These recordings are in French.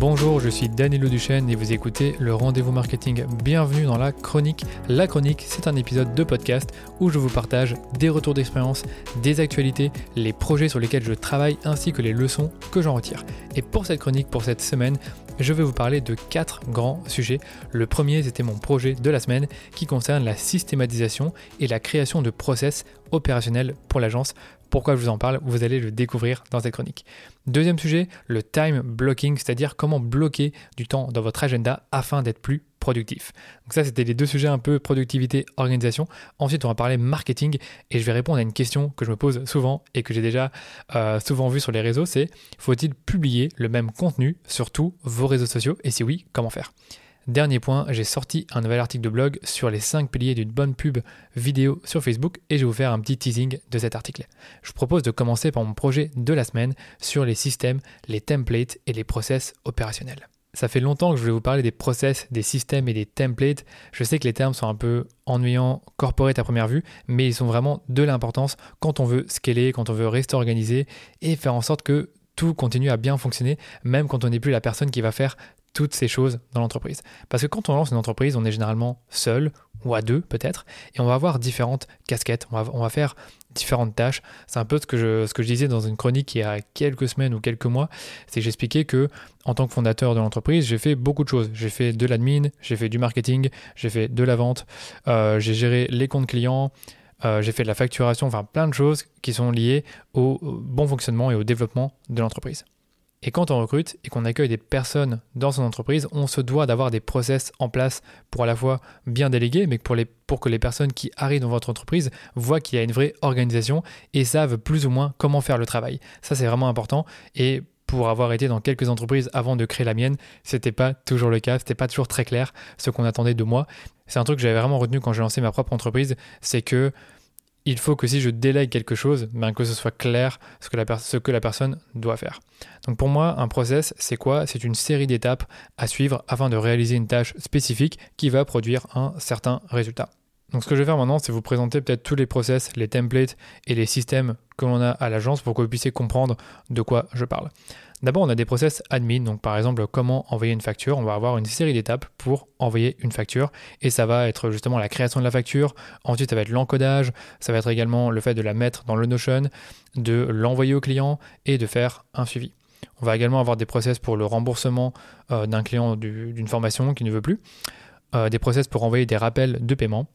Bonjour, je suis Danilo Duchesne et vous écoutez le Rendez-vous Marketing. Bienvenue dans la chronique. La chronique, c'est un épisode de podcast où je vous partage des retours d'expérience, des actualités, les projets sur lesquels je travaille ainsi que les leçons que j'en retire. Et pour cette chronique, pour cette semaine, je vais vous parler de quatre grands sujets. Le premier, c'était mon projet de la semaine qui concerne la systématisation et la création de process opérationnels pour l'agence pourquoi je vous en parle Vous allez le découvrir dans cette chronique. Deuxième sujet, le time blocking, c'est-à-dire comment bloquer du temps dans votre agenda afin d'être plus productif. Donc ça, c'était les deux sujets un peu productivité, organisation. Ensuite, on va parler marketing et je vais répondre à une question que je me pose souvent et que j'ai déjà euh, souvent vu sur les réseaux, c'est faut-il publier le même contenu sur tous vos réseaux sociaux? Et si oui, comment faire? Dernier point, j'ai sorti un nouvel article de blog sur les 5 piliers d'une bonne pub vidéo sur Facebook et je vais vous faire un petit teasing de cet article. Je vous propose de commencer par mon projet de la semaine sur les systèmes, les templates et les process opérationnels. Ça fait longtemps que je voulais vous parler des process, des systèmes et des templates. Je sais que les termes sont un peu ennuyants, corporate à première vue, mais ils sont vraiment de l'importance quand on veut scaler, quand on veut rester organisé et faire en sorte que tout continue à bien fonctionner, même quand on n'est plus la personne qui va faire toutes ces choses dans l'entreprise. Parce que quand on lance une entreprise, on est généralement seul ou à deux peut-être, et on va avoir différentes casquettes, on va, faire différentes tâches. C'est un peu ce que, je, ce que je disais dans une chronique il y a quelques semaines ou quelques mois, c'est que j'expliquais que en tant que fondateur de l'entreprise, j'ai fait beaucoup de choses. J'ai fait de l'admin, j'ai fait du marketing, j'ai fait de la vente, euh, j'ai géré les comptes clients, euh, j'ai fait de la facturation, enfin plein de choses qui sont liées au bon fonctionnement et au développement de l'entreprise. Et quand on recrute et qu'on accueille des personnes dans son entreprise, on se doit d'avoir des process en place pour à la fois bien déléguer, mais pour, que les personnes qui arrivent dans votre entreprise voient qu'il y a une vraie organisation et savent plus ou moins comment faire le travail. Ça, c'est vraiment important. Et pour avoir été dans quelques entreprises avant de créer la mienne, c'était pas toujours le cas, c'était pas toujours très clair ce qu'on attendait de moi. C'est un truc que j'avais vraiment retenu quand j'ai lancé ma propre entreprise, c'est que il faut que si je délègue quelque chose, ben que ce soit clair ce que, la ce que la personne doit faire. Donc pour moi, un process, c'est quoi? C'est une série d'étapes à suivre afin de réaliser une tâche spécifique qui va produire un certain résultat. Donc ce que je vais faire maintenant, c'est vous présenter peut-être tous les process, les templates et les systèmes que l'on a à l'agence pour que vous puissiez comprendre de quoi je parle. D'abord, on a des process admin, donc par exemple comment envoyer une facture. On va avoir une série d'étapes pour envoyer une facture et ça va être justement la création de la facture. Ensuite, ça va être l'encodage, ça va être également le fait de la mettre dans le Notion, de l'envoyer au client et de faire un suivi. On va également avoir des process pour le remboursement euh, d'un client d'une formation qui ne veut plus. Euh, des process pour envoyer des rappels de paiement.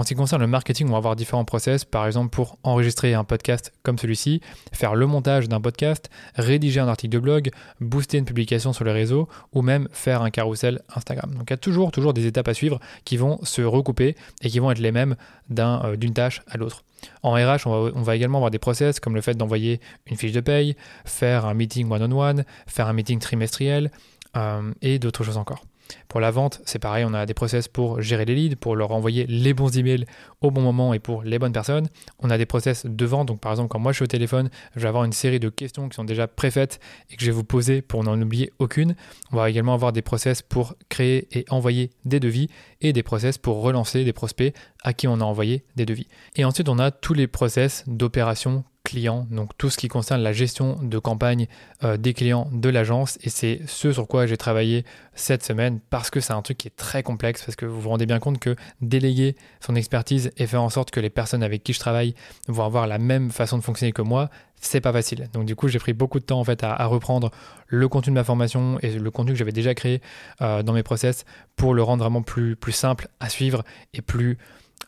En ce qui concerne le marketing, on va avoir différents process, par exemple pour enregistrer un podcast comme celui-ci, faire le montage d'un podcast, rédiger un article de blog, booster une publication sur les réseaux ou même faire un carrousel Instagram. Donc il y a toujours, des étapes à suivre qui vont se recouper et qui vont être les mêmes euh, d'une tâche à l'autre. En RH, on va, on va, également avoir des process comme le fait d'envoyer une fiche de paye, faire un meeting one-on-one, faire un meeting trimestriel euh, et d'autres choses encore. Pour la vente, c'est pareil, on a des process pour gérer les leads, pour leur envoyer les bons emails au bon moment et pour les bonnes personnes. On a des process de vente, donc par exemple quand moi je suis au téléphone, je vais avoir une série de questions qui sont déjà préfaites et que je vais vous poser pour n'en oublier aucune. On va également avoir des process pour créer et envoyer des devis et des process pour relancer des prospects à qui on a envoyé des devis. Et ensuite on a tous les process d'opération clients, donc tout ce qui concerne la gestion de campagne euh, des clients de l'agence. Et c'est ce sur quoi j'ai travaillé cette semaine parce que c'est un truc qui est très complexe, parce que vous vous rendez bien compte que déléguer son expertise et faire en sorte que les personnes avec qui je travaille vont avoir la même façon de fonctionner que moi, c'est pas facile. Donc du coup, j'ai pris beaucoup de temps en fait à, reprendre le contenu de ma formation et le contenu que j'avais déjà créé euh, dans mes process pour le rendre vraiment plus, plus simple à suivre et plus,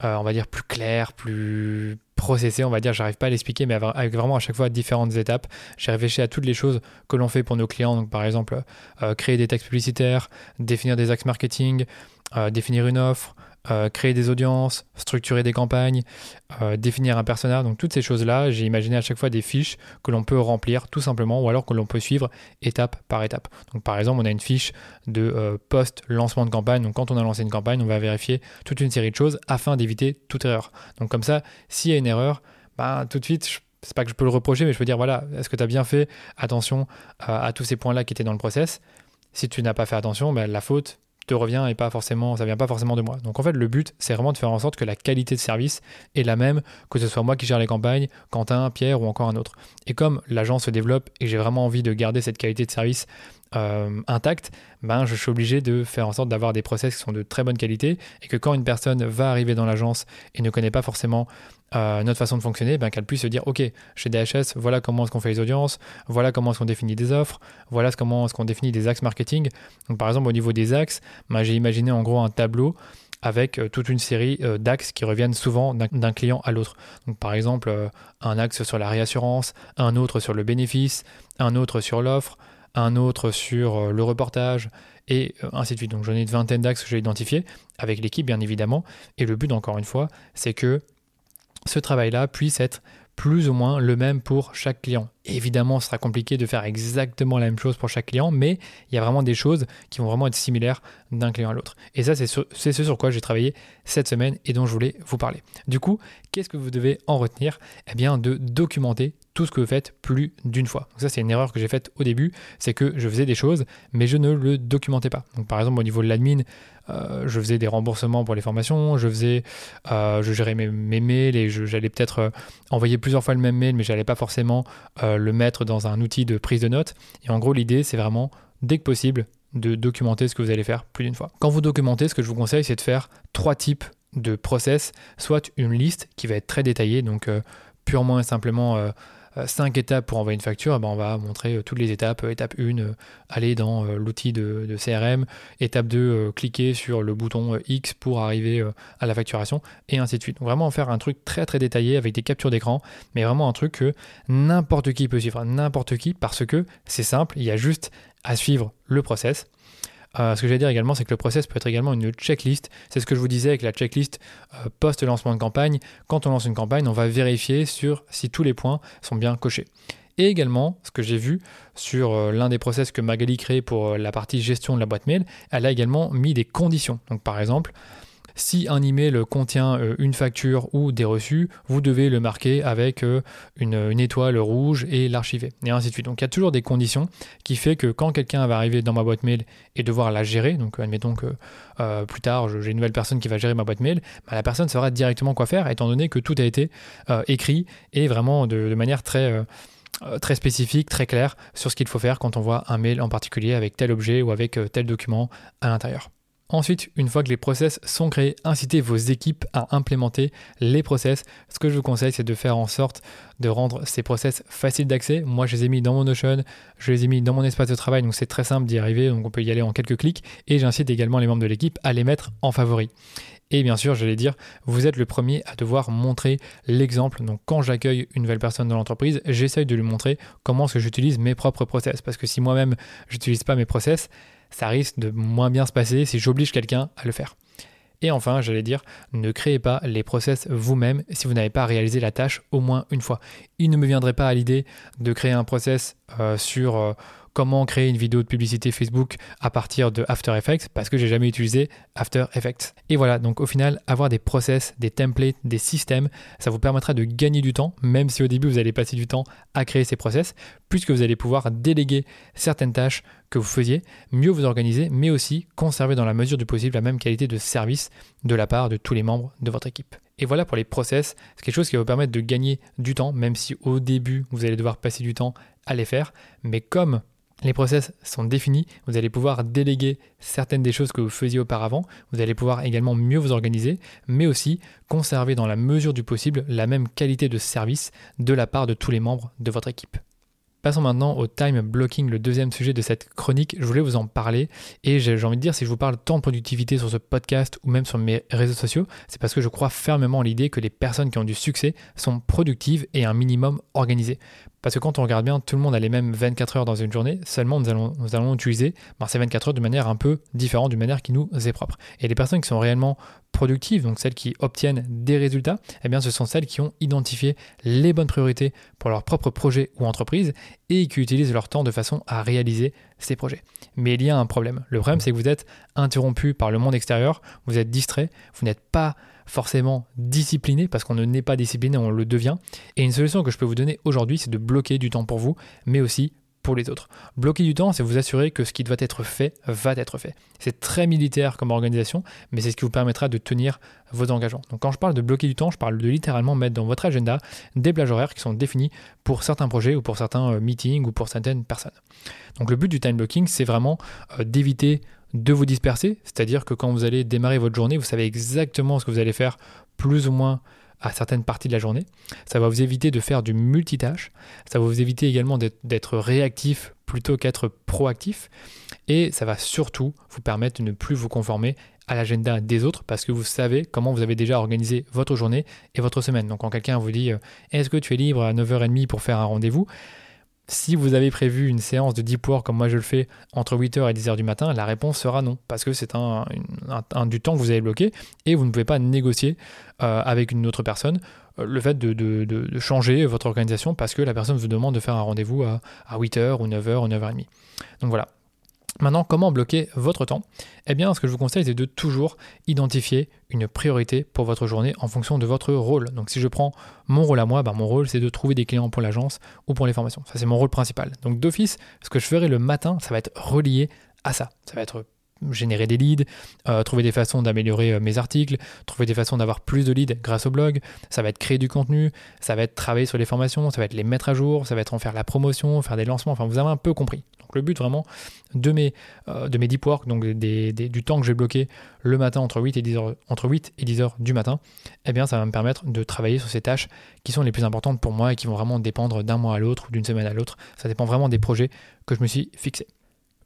euh, on va dire, plus clair, plus processé, on va dire, j'arrive pas à l'expliquer, mais avec vraiment à chaque fois différentes étapes. J'ai réfléchi à toutes les choses que l'on fait pour nos clients, donc par exemple euh, créer des textes publicitaires, définir des axes marketing, euh, définir une offre, euh, créer des audiences, structurer des campagnes, euh, définir un personnage. Donc toutes ces choses-là, j'ai imaginé à chaque fois des fiches que l'on peut remplir tout simplement ou alors que l'on peut suivre étape par étape. Donc par exemple, on a une fiche de euh, post-lancement de campagne. Donc quand on a lancé une campagne, on va vérifier toute une série de choses afin d'éviter toute erreur. Donc comme ça, s'il y a une erreur, bah, tout de suite, c'est pas que je peux le reprocher, mais je peux dire voilà, est-ce que tu as bien fait attention à tous ces points-là qui étaient dans le process? Si tu n'as pas fait attention, bah, la faute, te revient et pas forcément, ça vient pas forcément de moi. Donc en fait, le but, c'est vraiment de faire en sorte que la qualité de service est la même, que ce soit moi qui gère les campagnes, Quentin, Pierre ou encore un autre. Et comme l'agence se développe et j'ai vraiment envie de garder cette qualité de service euh, intacte, ben je suis obligé de faire en sorte d'avoir des process qui sont de très bonne qualité et que quand une personne va arriver dans l'agence et ne connaît pas forcément euh, notre façon de fonctionner, ben, qu'elle puisse se dire ok, chez DHS, voilà comment est-ce qu'on fait les audiences, voilà comment est-ce qu'on définit des offres, voilà comment est-ce qu'on définit des axes marketing. Donc par exemple au niveau des axes, ben, j'ai imaginé en gros un tableau avec euh, toute une série euh, d'axes qui reviennent souvent d'un client à l'autre. Donc par exemple un axe sur la réassurance, un autre sur le bénéfice, un autre sur l'offre, un autre sur le reportage, et ainsi de suite. Donc j'en ai une vingtaine d'axes que j'ai identifiés avec l'équipe bien évidemment. Et le but encore une fois, c'est que ce travail-là puisse être plus ou moins le même pour chaque client. Évidemment, ce sera compliqué de faire exactement la même chose pour chaque client, mais il y a vraiment des choses qui vont vraiment être similaires d'un client à l'autre. Et ça, c'est ce sur quoi j'ai travaillé cette semaine et dont je voulais vous parler. Du coup, qu'est-ce que vous devez en retenir Eh bien, de documenter tout ce que vous faites plus d'une fois. Donc ça, c'est une erreur que j'ai faite au début, c'est que je faisais des choses, mais je ne le documentais pas. Donc par exemple, au niveau de l'admin, euh, je faisais des remboursements pour les formations, je faisais, euh, je gérais mes, mails et j'allais peut-être euh, envoyer plusieurs fois le même mail, mais j'allais pas forcément le mettre dans un outil de prise de notes. Et en gros, l'idée, c'est vraiment, dès que possible, de documenter ce que vous allez faire plus d'une fois. Quand vous documentez, ce que je vous conseille, c'est de faire trois types de process, soit une liste qui va être très détaillée, donc purement et simplement 5 étapes pour envoyer une facture, eh ben on va montrer euh, toutes les étapes. Étape 1, euh, aller dans euh, l'outil de, CRM. Étape 2, cliquer sur le bouton X pour arriver à la facturation, et ainsi de suite. Donc vraiment faire un truc très très détaillé avec des captures d'écran, mais vraiment un truc que n'importe qui peut suivre, n'importe qui, parce que c'est simple, il y a juste à suivre le process. Euh, ce que j'allais dire également, c'est que le process peut être également une checklist. C'est ce que je vous disais avec la checklist euh, post-lancement de campagne. Quand on lance une campagne, on va vérifier sur si tous les points sont bien cochés. Et également, ce que j'ai vu sur euh, l'un des process que Magali crée pour la partie gestion de la boîte mail, elle a également mis des conditions. Donc par exemple, si un email contient euh, une facture ou des reçus, vous devez le marquer avec euh, une, étoile rouge et l'archiver, et ainsi de suite. Donc il y a toujours des conditions qui fait que quand quelqu'un va arriver dans ma boîte mail et devoir la gérer, donc admettons que euh, plus tard j'ai une nouvelle personne qui va gérer ma boîte mail, bah, la personne saura directement quoi faire, étant donné que tout a été écrit et vraiment de, manière très très spécifique, très claire sur ce qu'il faut faire quand on voit un mail en particulier avec tel objet ou avec tel document à l'intérieur. Ensuite, une fois que les process sont créés, incitez vos équipes à implémenter les process. Ce que je vous conseille, c'est de faire en sorte de rendre ces process faciles d'accès. Moi, je les ai mis dans mon Notion, je les ai mis dans mon espace de travail, donc c'est très simple d'y arriver, donc on peut y aller en quelques clics. Et j'incite également les membres de l'équipe à les mettre en favori. Et bien sûr, j'allais dire, vous êtes le premier à devoir montrer l'exemple. Donc quand j'accueille une nouvelle personne dans l'entreprise, j'essaye de lui montrer comment est-ce que j'utilise mes propres process. Parce que si moi-même, j'utilise pas mes process, ça risque de moins bien se passer si j'oblige quelqu'un à le faire. Et enfin, j'allais dire, ne créez pas les process vous-même si vous n'avez pas réalisé la tâche au moins une fois. Il ne me viendrait pas à l'idée de créer un process euh, sur euh, comment créer une vidéo de publicité Facebook à partir de After Effects parce que j'ai jamais utilisé After Effects. Et voilà, donc au final, avoir des process, des templates, des systèmes, ça vous permettra de gagner du temps, même si au début vous allez passer du temps à créer ces process, puisque vous allez pouvoir déléguer certaines tâches que vous faisiez, mieux vous organiser, mais aussi conserver dans la mesure du possible la même qualité de service de la part de tous les membres de votre équipe. Et voilà pour les process, c'est quelque chose qui va vous permettre de gagner du temps, même si au début vous allez devoir passer du temps à les faire. Mais comme les process sont définis, vous allez pouvoir déléguer certaines des choses que vous faisiez auparavant, vous allez pouvoir également mieux vous organiser, mais aussi conserver dans la mesure du possible la même qualité de service de la part de tous les membres de votre équipe. Passons maintenant au time blocking, le deuxième sujet de cette chronique. Je voulais vous en parler et j'ai envie de dire si je vous parle tant de productivité sur ce podcast ou même sur mes réseaux sociaux, c'est parce que je crois fermement en l'idée que les personnes qui ont du succès sont productives et un minimum organisées. Parce que quand on regarde bien, tout le monde a les mêmes 24 heures dans une journée, seulement nous allons, nous allons utiliser ben, ces 24 heures de manière un peu différente, d'une manière qui nous est propre. Et les personnes qui sont réellement productives, donc celles qui obtiennent des résultats, eh bien ce sont celles qui ont identifié les bonnes priorités pour leur propre projet ou entreprise et qui utilisent leur temps de façon à réaliser ces projets. Mais il y a un problème. Le problème, c'est que vous êtes interrompu par le monde extérieur, vous êtes distrait, vous n'êtes pas forcément discipliné, parce qu'on ne n'est pas discipliné, on le devient. Et une solution que je peux vous donner aujourd'hui, c'est de bloquer du temps pour vous, mais aussi pour les autres. Bloquer du temps, c'est vous assurer que ce qui doit être fait va être fait. C'est très militaire comme organisation, mais c'est ce qui vous permettra de tenir vos engagements. Donc quand je parle de bloquer du temps, je parle de littéralement mettre dans votre agenda des plages horaires qui sont définies pour certains projets ou pour certains euh, meetings ou pour certaines personnes. Donc le but du time blocking, c'est vraiment euh, d'éviter de vous disperser, c'est-à-dire que quand vous allez démarrer votre journée, vous savez exactement ce que vous allez faire plus ou moins à certaines parties de la journée. Ça va vous éviter de faire du multitâche. Ça va vous éviter également d'être réactif plutôt qu'être proactif. Et ça va surtout vous permettre de ne plus vous conformer à l'agenda des autres parce que vous savez comment vous avez déjà organisé votre journée et votre semaine. Donc quand quelqu'un vous dit euh, est-ce que tu es libre à 9h30 pour faire un rendez-vous? Si vous avez prévu une séance de deep work comme moi je le fais entre 8h et 10h du matin, la réponse sera non, parce que c'est un, du temps que vous avez bloqué et vous ne pouvez pas négocier euh, avec une autre personne euh, le fait de, changer votre organisation parce que la personne vous demande de faire un rendez-vous à, à 8h ou 9h ou 9h30. Donc voilà, Maintenant, comment bloquer votre temps? Eh bien, ce que je vous conseille, c'est de toujours identifier une priorité pour votre journée en fonction de votre rôle. Donc, si je prends mon rôle à moi, ben, mon rôle, c'est de trouver des clients pour l'agence ou pour les formations. Ça, c'est mon rôle principal. Donc, d'office, ce que je ferai le matin, ça va être relié à ça. Ça va être générer des leads, euh, trouver des façons d'améliorer euh, mes articles, trouver des façons d'avoir plus de leads grâce au blog, ça va être créer du contenu, ça va être travailler sur les formations, ça va être les mettre à jour, ça va être en faire la promotion, faire des lancements, enfin vous avez un peu compris. Donc le but vraiment de mes, euh, de mes deep work, donc du temps que j'ai bloqué le matin entre 8 et 10 heures, entre 8 et 10 heures du matin, eh bien ça va me permettre de travailler sur ces tâches qui sont les plus importantes pour moi et qui vont vraiment dépendre d'un mois à l'autre ou d'une semaine à l'autre. Ça dépend vraiment des projets que je me suis fixé.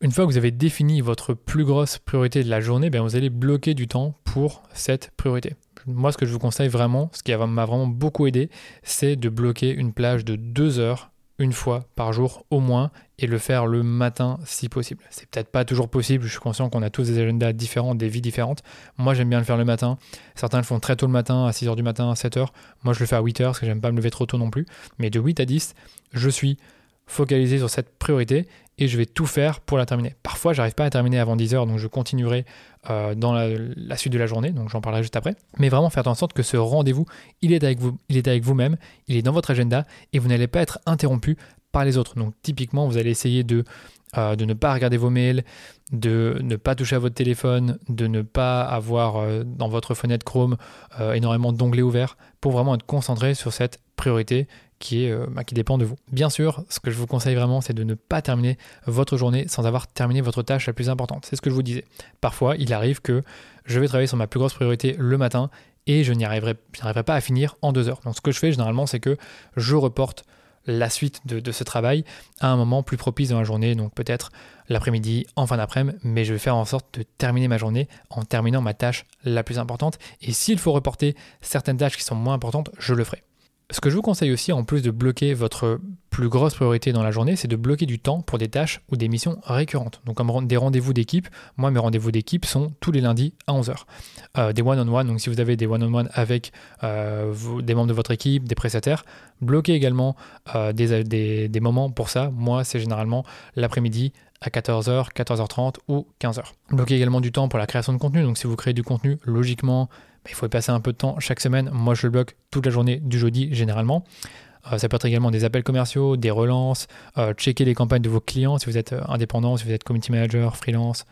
Une fois que vous avez défini votre plus grosse priorité de la journée, bien vous allez bloquer du temps pour cette priorité. Moi, ce que je vous conseille vraiment, ce qui m'a vraiment beaucoup aidé, c'est de bloquer une plage de deux heures une fois par jour au moins et le faire le matin si possible. C'est peut-être pas toujours possible, je suis conscient qu'on a tous des agendas différents, des vies différentes. Moi j'aime bien le faire le matin, certains le font très tôt le matin, à 6h du matin, à 7h. Moi je le fais à 8h parce que j'aime pas me lever trop tôt non plus. Mais de 8 à 10, je suis focalisé sur cette priorité et je vais tout faire pour la terminer. Parfois, j'arrive pas à terminer avant 10 heures, donc je continuerai euh, dans la, suite de la journée, donc j'en parlerai juste après. Mais vraiment faire en sorte que ce rendez-vous, il est avec vous, il est avec vous-même, il est dans votre agenda et vous n'allez pas être interrompu par les autres. Donc typiquement, vous allez essayer de, euh, de ne pas regarder vos mails, de ne pas toucher à votre téléphone, de ne pas avoir euh, dans votre fenêtre Chrome énormément d'onglets ouverts pour vraiment être concentré sur cette priorité euh, bah, qui dépend de vous. Bien sûr, ce que je vous conseille vraiment, c'est de ne pas terminer votre journée sans avoir terminé votre tâche la plus importante. C'est ce que je vous disais. Parfois, il arrive que je vais travailler sur ma plus grosse priorité le matin et je n'y arriverai, pas à finir en deux heures. Donc ce que je fais généralement, c'est que je reporte la suite de, ce travail à un moment plus propice dans la journée, donc peut-être l'après-midi, en fin d'après-midi, mais je vais faire en sorte de terminer ma journée en terminant ma tâche la plus importante. Et s'il faut reporter certaines tâches qui sont moins importantes, je le ferai. Ce que je vous conseille aussi, en plus de bloquer votre plus grosse priorité dans la journée, c'est de bloquer du temps pour des tâches ou des missions récurrentes. Donc comme des rendez-vous d'équipe, moi mes rendez-vous d'équipe sont tous les lundis à 11h. Euh, des one-on-one, donc si vous avez des one-on-one avec euh, des membres de votre équipe, des prestataires, bloquez également euh, des, des moments pour ça. Moi c'est généralement l'après-midi à 14h, 14h30 ou 15h. Bloquez également du temps pour la création de contenu, donc si vous créez du contenu, logiquement, il faut y passer un peu de temps chaque semaine. Moi, je le bloque toute la journée du jeudi généralement. Euh, ça peut être également des appels commerciaux, des relances, euh, checker les campagnes de vos clients si vous êtes euh, indépendant, si vous êtes community manager, freelance,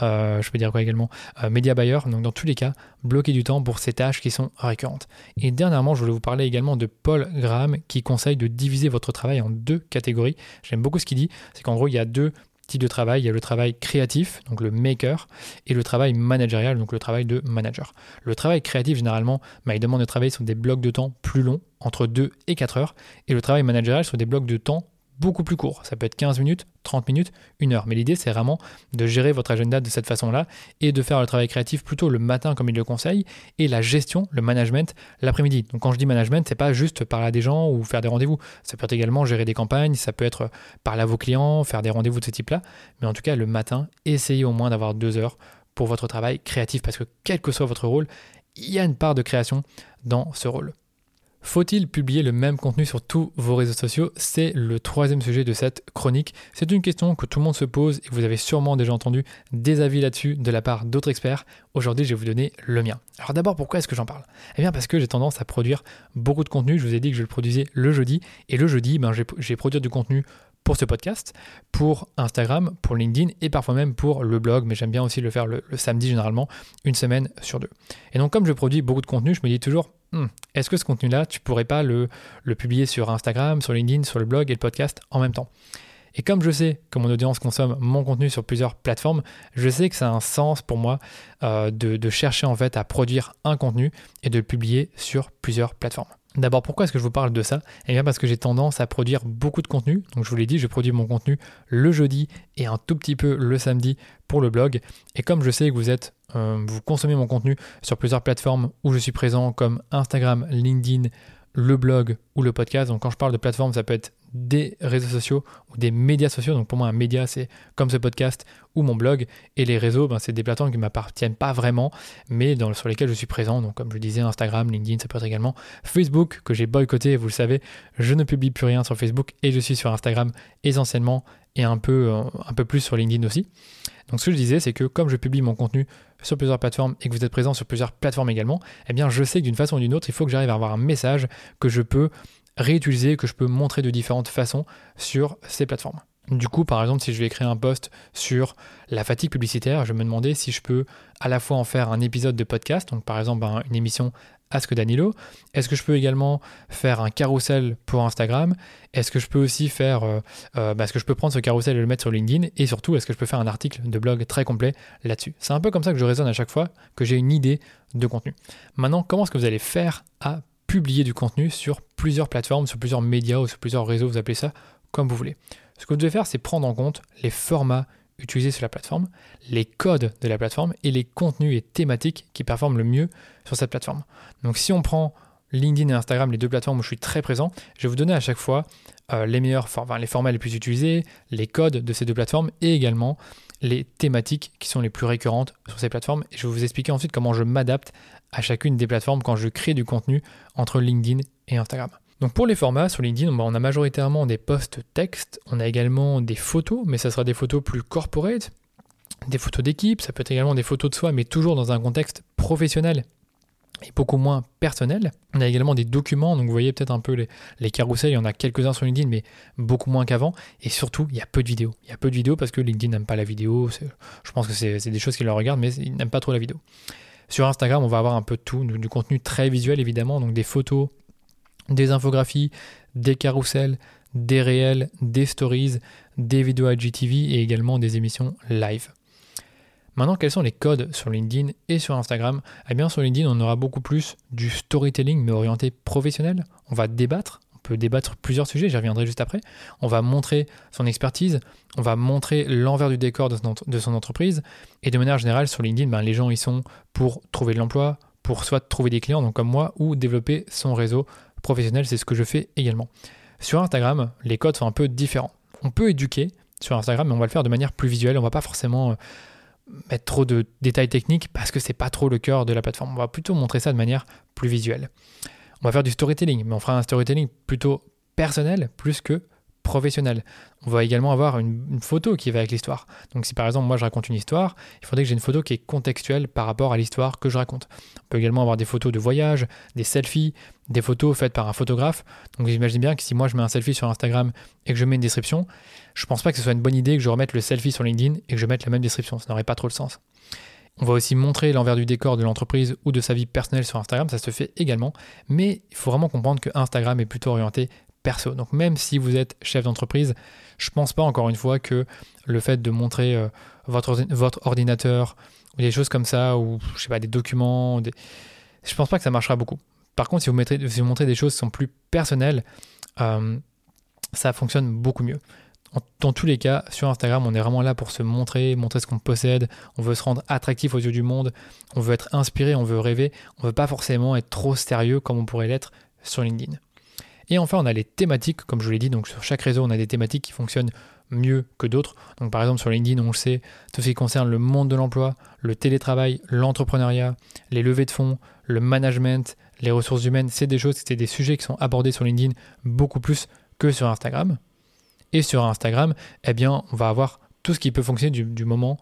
je peux dire quoi également, média buyer. Donc dans tous les cas, bloquer du temps pour ces tâches qui sont récurrentes. Et dernièrement, je voulais vous parler également de Paul Graham qui conseille de diviser votre travail en deux catégories. J'aime beaucoup ce qu'il dit, c'est qu'en gros, il y a deux de travail, il y a le travail créatif, donc le maker, et le travail managérial, donc le travail de manager. Le travail créatif, généralement, bah, il demande de travailler sur des blocs de temps plus longs, entre 2 et 4 heures, et le travail managérial sur des blocs de temps beaucoup plus court. Ça peut être 15 minutes, 30 minutes, 1 heure. Mais l'idée, c'est vraiment de gérer votre agenda de cette façon-là et de faire le travail créatif plutôt le matin, comme il le conseille, et la gestion, le management, l'après-midi. Donc, quand je dis management, c'est pas juste parler à des gens ou faire des rendez-vous. Ça peut être également gérer des campagnes, ça peut être parler à vos clients, faire des rendez-vous de ce type-là. Mais en tout cas, le matin, essayez au moins d'avoir deux heures pour votre travail créatif parce que quel que soit votre rôle, il y a une part de création dans ce rôle. Faut-il publier le même contenu sur tous vos réseaux sociaux? C'est le troisième sujet de cette chronique. C'est une question que tout le monde se pose et vous avez sûrement déjà entendu des avis là-dessus de la part d'autres experts. Aujourd'hui, je vais vous donner le mien. Alors d'abord, pourquoi est-ce que j'en parle? Eh bien parce que j'ai tendance à produire beaucoup de contenu. Je vous ai dit que je le produisais le jeudi et le jeudi, ben, j'ai produire du contenu pour ce podcast, pour Instagram, pour LinkedIn et parfois même pour le blog, mais j'aime bien aussi le faire le, samedi généralement, une semaine sur deux. Et donc comme je produis beaucoup de contenu, je me dis toujours, hmm, est-ce que ce contenu-là, tu pourrais pas le, le publier sur Instagram, sur LinkedIn, sur le blog et le podcast en même temps? Et comme je sais que mon audience consomme mon contenu sur plusieurs plateformes, je sais que ça a un sens pour moi euh, de, de, chercher en fait à produire un contenu et de le publier sur plusieurs plateformes. D'abord, pourquoi est-ce que je vous parle de ça? Eh bien parce que j'ai tendance à produire beaucoup de contenu. Donc je vous l'ai dit, je produis mon contenu le jeudi et un tout petit peu le samedi pour le blog. Et comme je sais que vous êtes, euh, vous consommez mon contenu sur plusieurs plateformes où je suis présent comme Instagram, LinkedIn, le blog ou le podcast. Donc quand je parle de plateforme, ça peut être des réseaux sociaux ou des médias sociaux. Donc pour moi, un média, c'est comme ce podcast ou mon blog. Et les réseaux, ben, c'est des plateformes qui ne m'appartiennent pas vraiment, mais sur lesquelles je suis présent. Donc comme je disais, Instagram, LinkedIn, ça peut être également Facebook, que j'ai boycotté, vous le savez. Je ne publie plus rien sur Facebook et je suis sur Instagram essentiellement et un peu, euh, un peu plus sur LinkedIn aussi. Donc ce que je disais, c'est que comme je publie mon contenu sur plusieurs plateformes et que vous êtes présent sur plusieurs plateformes également, eh bien je sais que d'une façon ou d'une autre, il faut que j'arrive à avoir un message que je peux réutiliser, que je peux montrer de différentes façons sur ces plateformes. Du coup, par exemple, si je vais créer un post sur la fatigue publicitaire, je me demandais si je peux à la fois en faire un épisode de podcast, donc par exemple une émission Ask Danilo. Est-ce que je peux également faire un carrousel pour Instagram? Est-ce que je peux aussi faire, euh, euh, bah, est-ce que je peux prendre ce carrousel et le mettre sur LinkedIn? Et surtout, est-ce que je peux faire un article de blog très complet là-dessus? C'est un peu comme ça que je raisonne à chaque fois que j'ai une idée de contenu. Maintenant, comment est-ce que vous allez faire à publier du contenu sur plusieurs plateformes, sur plusieurs médias ou sur plusieurs réseaux, vous appelez ça comme vous voulez. Ce que vous devez faire, c'est prendre en compte les formats utilisés sur la plateforme, les codes de la plateforme et les contenus et thématiques qui performent le mieux sur cette plateforme. Donc si on prend LinkedIn et Instagram, les deux plateformes où je suis très présent, je vais vous donner à chaque fois euh, les meilleurs, enfin, les formats les plus utilisés, les codes de ces deux plateformes et également les thématiques qui sont les plus récurrentes sur ces plateformes. Et je vais vous expliquer ensuite comment je m'adapte à chacune des plateformes quand je crée du contenu entre LinkedIn et Instagram. Donc pour les formats sur LinkedIn, on a majoritairement des posts textes, on a également des photos, mais ça sera des photos plus corporate, des photos d'équipe, ça peut être également des photos de soi, mais toujours dans un contexte professionnel et beaucoup moins personnel. On a également des documents, donc vous voyez peut-être un peu les, les carousels, il y en a quelques-uns sur LinkedIn, mais beaucoup moins qu'avant. Et surtout, il y a peu de vidéos. Il y a peu de vidéos parce que LinkedIn n'aime pas la vidéo. Je pense que c'est des choses qu'ils leur regardent, mais ils n'aiment pas trop la vidéo. Sur Instagram, on va avoir un peu de tout, du contenu très visuel évidemment, donc des photos, des infographies, des carousels, des réels, des stories, des vidéos IGTV et également des émissions live. Maintenant, quels sont les codes sur LinkedIn et sur Instagram? Eh bien, sur LinkedIn, on aura beaucoup plus du storytelling, mais orienté professionnel. On va débattre, peut débattre plusieurs sujets, j'y reviendrai juste après. On va montrer son expertise, on va montrer l'envers du décor de son, entreprise. Et de manière générale, sur LinkedIn, ben, les gens, ils sont pour trouver de l'emploi, pour soit trouver des clients, donc comme moi, ou développer son réseau professionnel. C'est ce que je fais également. Sur Instagram, les codes sont un peu différents. On peut éduquer sur Instagram, mais on va le faire de manière plus visuelle. On va pas forcément euh, mettre trop de détails techniques parce que c'est pas trop le cœur de la plateforme. On va plutôt montrer ça de manière plus visuelle. On va faire du storytelling, mais on fera un storytelling plutôt personnel plus que professionnel. On va également avoir une, photo qui va avec l'histoire. Donc si par exemple moi je raconte une histoire, il faudrait que j'ai une photo qui est contextuelle par rapport à l'histoire que je raconte. On peut également avoir des photos de voyage, des selfies, des photos faites par un photographe. Donc j'imagine bien que si moi je mets un selfie sur Instagram et que je mets une description, je pense pas que ce soit une bonne idée que je remette le selfie sur LinkedIn et que je mette la même description. Ça n'aurait pas trop le sens. On va aussi montrer l'envers du décor de l'entreprise ou de sa vie personnelle sur Instagram, ça se fait également, mais il faut vraiment comprendre que Instagram est plutôt orienté perso. Donc même si vous êtes chef d'entreprise, je pense pas encore une fois que le fait de montrer euh, votre, ordinateur ou des choses comme ça, ou je sais pas, des documents, je pense pas que ça marchera beaucoup. Par contre, si vous, mettrez, si vous montrez des choses qui sont plus personnelles, euh, ça fonctionne beaucoup mieux. Dans tous les cas, sur Instagram, on est vraiment là pour se montrer, montrer ce qu'on possède. On veut se rendre attractif aux yeux du monde. On veut être inspiré, on veut rêver. On veut pas forcément être trop sérieux comme on pourrait l'être sur LinkedIn. Et enfin, on a les thématiques, comme je vous l'ai dit, donc sur chaque réseau, on a des thématiques qui fonctionnent mieux que d'autres. Donc par exemple sur LinkedIn, on le sait, tout ce qui concerne le monde de l'emploi, le télétravail, l'entrepreneuriat, les levées de fonds, le management, les ressources humaines, c'est des choses, c'est des sujets qui sont abordés sur LinkedIn beaucoup plus que sur Instagram. Et sur Instagram, eh bien, on va avoir tout ce qui peut fonctionner du, moment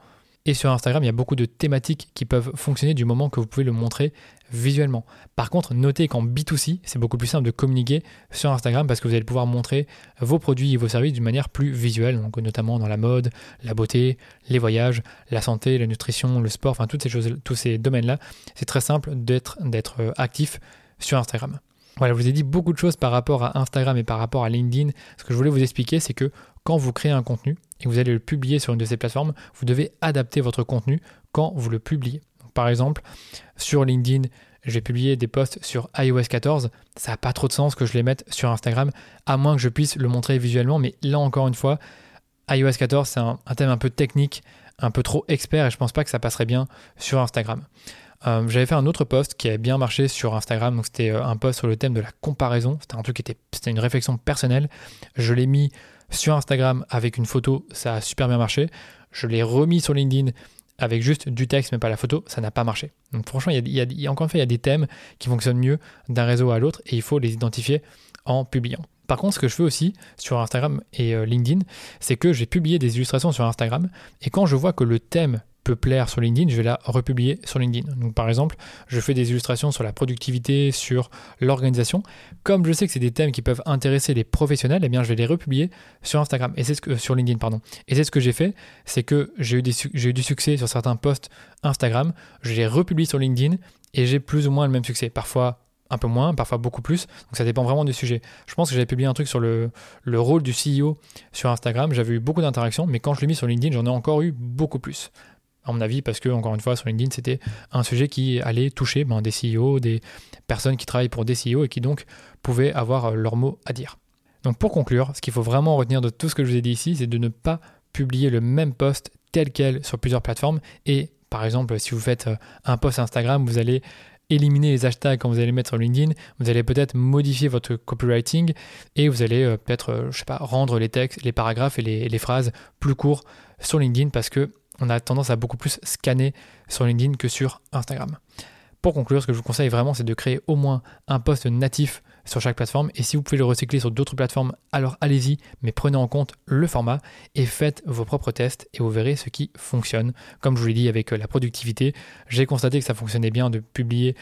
Et sur Instagram, il y a beaucoup de thématiques qui peuvent fonctionner du moment que vous pouvez le montrer visuellement. Par contre, notez qu'en B2C, c'est beaucoup plus simple de communiquer sur Instagram parce que vous allez pouvoir montrer vos produits et vos services d'une manière plus visuelle, notamment dans la mode, la beauté, les voyages, la santé, la nutrition, le sport, enfin toutes ces choses, tous ces domaines-là. C'est très simple d'être, d'être euh, actif sur Instagram. Voilà, je vous ai dit beaucoup de choses par rapport à Instagram et par rapport à LinkedIn. Ce que je voulais vous expliquer, c'est que quand vous créez un contenu et que vous allez le publier sur une de ces plateformes, vous devez adapter votre contenu quand vous le publiez. par exemple, sur LinkedIn, j'ai publié des posts sur iOS 14. Ça n'a pas trop de sens que je les mette sur Instagram, à moins que je puisse le montrer visuellement. Mais là, encore une fois, iOS 14, c'est un, un thème un peu technique, un peu trop expert, et je pense pas que ça passerait bien sur Instagram. Euh, j'avais fait un autre post qui avait bien marché sur Instagram, donc c'était euh, un post sur le thème de la comparaison. C'était un truc qui était, c'était une réflexion personnelle. Je l'ai mis sur Instagram avec une photo, ça a super bien marché. Je l'ai remis sur LinkedIn avec juste du texte mais pas la photo, ça n'a pas marché. Donc franchement, il y, a, il y a, encore une fois, il y a des thèmes qui fonctionnent mieux d'un réseau à l'autre et il faut les identifier en publiant. Par contre, ce que je fais aussi sur Instagram et euh, LinkedIn, c'est que j'ai publié des illustrations sur Instagram et quand je vois que le thème plaire sur LinkedIn, je vais la republier sur LinkedIn. Donc par exemple, je fais des illustrations sur la productivité, sur l'organisation. Comme je sais que c'est des thèmes qui peuvent intéresser les professionnels, eh bien je vais les republier sur Instagram et c'est ce que sur LinkedIn pardon. Et c'est ce que j'ai fait, c'est que j'ai eu, j'ai eu du succès sur certains posts Instagram, je les republie sur LinkedIn et j'ai plus ou moins le même succès. Parfois un peu moins, parfois beaucoup plus. Donc ça dépend vraiment du sujet. Je pense que j'avais publié un truc sur le rôle du CEO sur Instagram. J'avais eu beaucoup d'interactions, mais quand je l'ai mis sur LinkedIn, j'en ai encore eu beaucoup plus à mon avis, parce que, encore une fois, sur LinkedIn, c'était un sujet qui allait toucher ben, des CEO, des personnes qui travaillent pour des CEO et qui donc pouvaient avoir euh, leur mot à dire. Donc pour conclure, ce qu'il faut vraiment retenir de tout ce que je vous ai dit ici, c'est de ne pas publier le même post tel quel sur plusieurs plateformes. Et par exemple, si vous faites euh, un post Instagram, vous allez éliminer les hashtags quand vous allez les mettre sur LinkedIn, vous allez peut-être modifier votre copywriting et vous allez euh, peut-être, je sais pas, rendre les textes, les paragraphes et les, les phrases plus courts sur LinkedIn parce que on a tendance à beaucoup plus scanner sur LinkedIn que sur Instagram. Pour conclure, ce que je vous conseille vraiment, c'est de créer au moins un post natif sur chaque plateforme. Et si vous pouvez le recycler sur d'autres plateformes, alors allez-y, mais prenez en compte le format et faites vos propres tests et vous verrez ce qui fonctionne. Comme je vous l'ai dit avec la productivité, j'ai constaté que ça fonctionnait bien de publier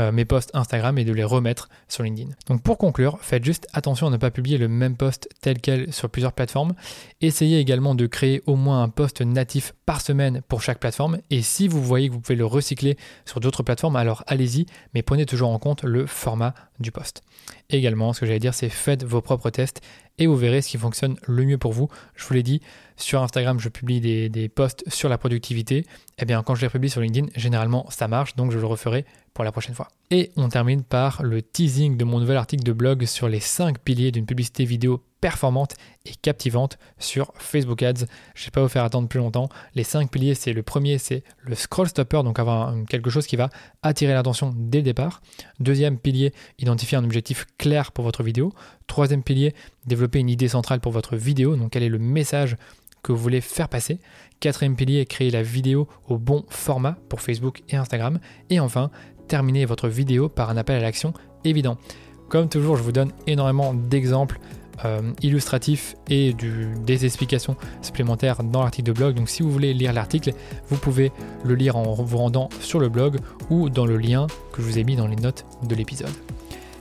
euh, mes posts Instagram et de les remettre sur LinkedIn. Donc pour conclure, faites juste attention à ne pas publier le même post tel quel sur plusieurs plateformes. Essayez également de créer au moins un post natif par semaine pour chaque plateforme. Et si vous voyez que vous pouvez le recycler sur d'autres plateformes, alors allez-y, mais prenez toujours en compte le format du post. Également, ce que j'allais dire, c'est faites vos propres tests et vous verrez ce qui fonctionne le mieux pour vous. Je vous l'ai dit, sur Instagram, je publie des, des posts sur la productivité. Et eh bien, quand je les publie sur LinkedIn, généralement, ça marche, donc je le referai pour la prochaine fois. Et on termine par le teasing de mon nouvel article de blog sur les 5 piliers d'une publicité vidéo performante et captivante sur Facebook Ads. Je ne vais pas vous faire attendre plus longtemps. Les 5 piliers, c'est le premier, c'est le scroll stopper, donc avoir quelque chose qui va attirer l'attention dès le départ. Deuxième pilier, identifier un objectif clair pour votre vidéo. Troisième pilier, développer une idée centrale pour votre vidéo, donc quel est le message que vous voulez faire passer. Quatrième pilier, créer la vidéo au bon format pour Facebook et Instagram. Et enfin, terminer votre vidéo par un appel à l'action évident. Comme toujours, je vous donne énormément d'exemples euh, illustratifs et des explications supplémentaires dans l'article de blog. Donc si vous voulez lire l'article, vous pouvez le lire en vous rendant sur le blog ou dans le lien que je vous ai mis dans les notes de l'épisode.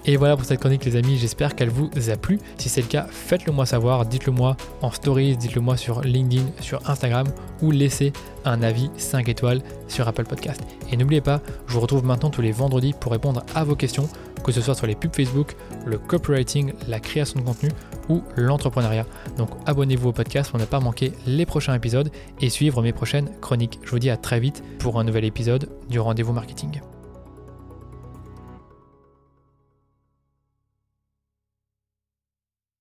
Et voilà pour cette chronique les amis, j'espère qu'elle vous a plu. Si c'est le cas, faites-le moi savoir, dites-le moi en stories, dites-le moi sur LinkedIn, sur Instagram ou laissez un avis 5 étoiles sur Apple Podcast. Et n'oubliez pas, je vous retrouve maintenant tous les vendredis pour répondre à vos questions, que ce soit sur les pubs Facebook, le copywriting, la création de contenu ou l'entrepreneuriat. Donc abonnez-vous au podcast pour ne pas manquer les prochains épisodes et suivre mes prochaines chroniques. Je vous dis à très vite pour un nouvel épisode du rendez-vous marketing.